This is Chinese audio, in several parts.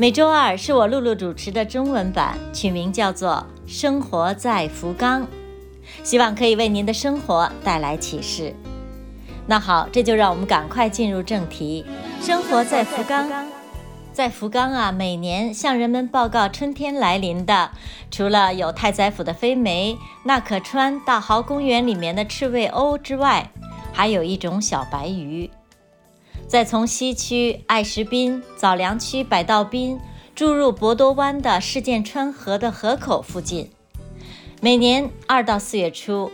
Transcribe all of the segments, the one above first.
每周二是我露露主持的中文版，取名叫做《生活在福冈》，希望可以为您的生活带来启示。那好，这就让我们赶快进入正题。生活在福冈，在福冈啊，每年向人们报告春天来临的，除了有太宰府的飞梅、那可川大豪公园里面的赤尾鸥之外，还有一种小白鱼。再从西区爱石滨、早良区百道滨注入博多湾的事件川河的河口附近，每年二到四月初，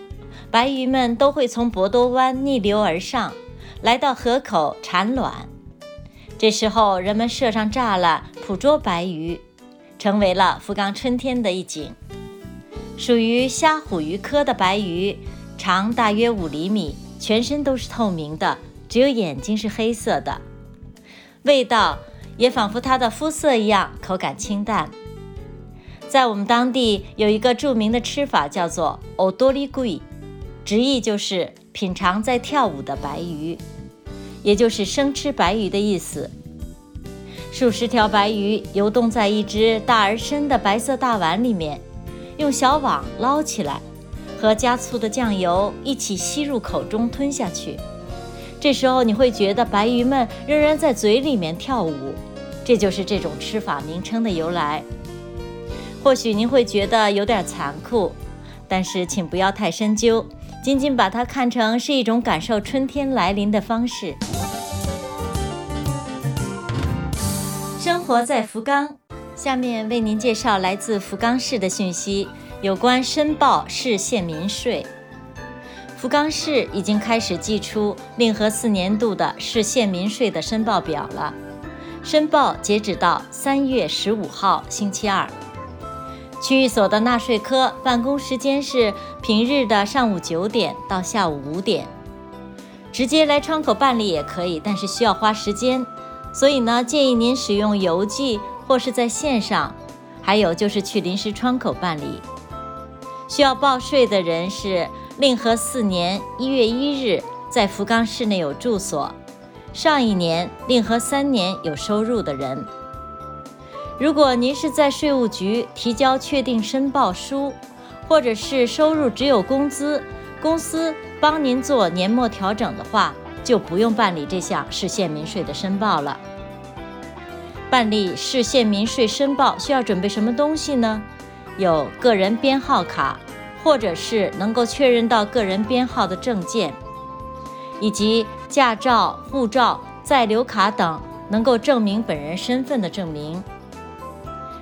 白鱼们都会从博多湾逆流而上，来到河口产卵。这时候，人们设上栅栏捕捉白鱼，成为了福冈春天的一景。属于虾虎鱼科的白鱼，长大约五厘米，全身都是透明的。只有眼睛是黑色的，味道也仿佛它的肤色一样，口感清淡。在我们当地有一个著名的吃法，叫做 “odori gui”，直译就是品尝在跳舞的白鱼，也就是生吃白鱼的意思。数十条白鱼游动在一只大而深的白色大碗里面，用小网捞起来，和加醋的酱油一起吸入口中吞下去。这时候你会觉得白鱼们仍然在嘴里面跳舞，这就是这种吃法名称的由来。或许您会觉得有点残酷，但是请不要太深究，仅仅把它看成是一种感受春天来临的方式。生活在福冈，下面为您介绍来自福冈市的讯息，有关申报市县民税。福冈市已经开始寄出令和四年度的市县民税的申报表了，申报截止到三月十五号星期二。区域所的纳税科办公时间是平日的上午九点到下午五点，直接来窗口办理也可以，但是需要花时间，所以呢，建议您使用邮寄或是在线上，还有就是去临时窗口办理。需要报税的人是。令和四年一月一日在福冈市内有住所，上一年令和三年有收入的人。如果您是在税务局提交确定申报书，或者是收入只有工资，公司帮您做年末调整的话，就不用办理这项市县民税的申报了。办理市县民税申报需要准备什么东西呢？有个人编号卡。或者是能够确认到个人编号的证件，以及驾照、护照、在留卡等能够证明本人身份的证明，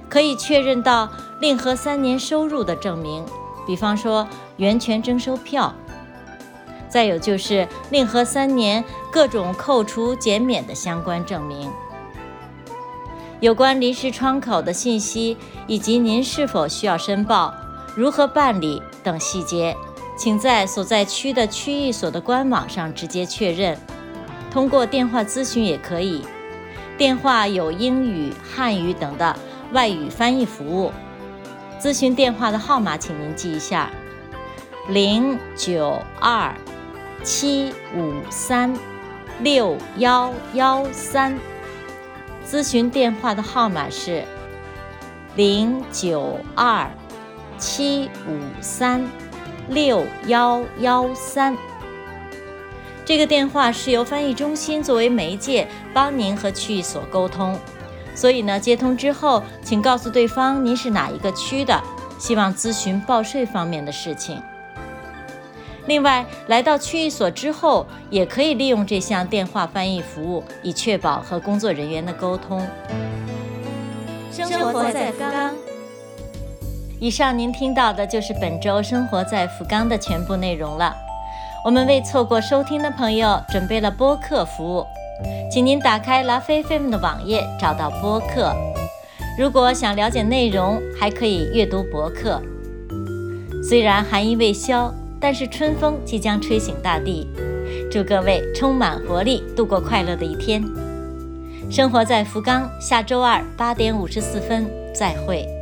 可以确认到令和三年收入的证明，比方说源泉征收票。再有就是令和三年各种扣除减免的相关证明。有关临时窗口的信息以及您是否需要申报。如何办理等细节，请在所在区的区域所的官网上直接确认。通过电话咨询也可以，电话有英语、汉语等的外语翻译服务。咨询电话的号码，请您记一下：零九二七五三六幺幺三。咨询电话的号码是零九二。七五三六幺幺三，这个电话是由翻译中心作为媒介帮您和区域所沟通，所以呢，接通之后，请告诉对方您是哪一个区的，希望咨询报税方面的事情。另外，来到区域所之后，也可以利用这项电话翻译服务，以确保和工作人员的沟通。生活在福冈。以上您听到的就是本周生活在福冈的全部内容了。我们为错过收听的朋友准备了播客服务，请您打开拉菲菲姆的网页，找到播客。如果想了解内容，还可以阅读博客。虽然寒意未消，但是春风即将吹醒大地。祝各位充满活力，度过快乐的一天。生活在福冈，下周二八点五十四分再会。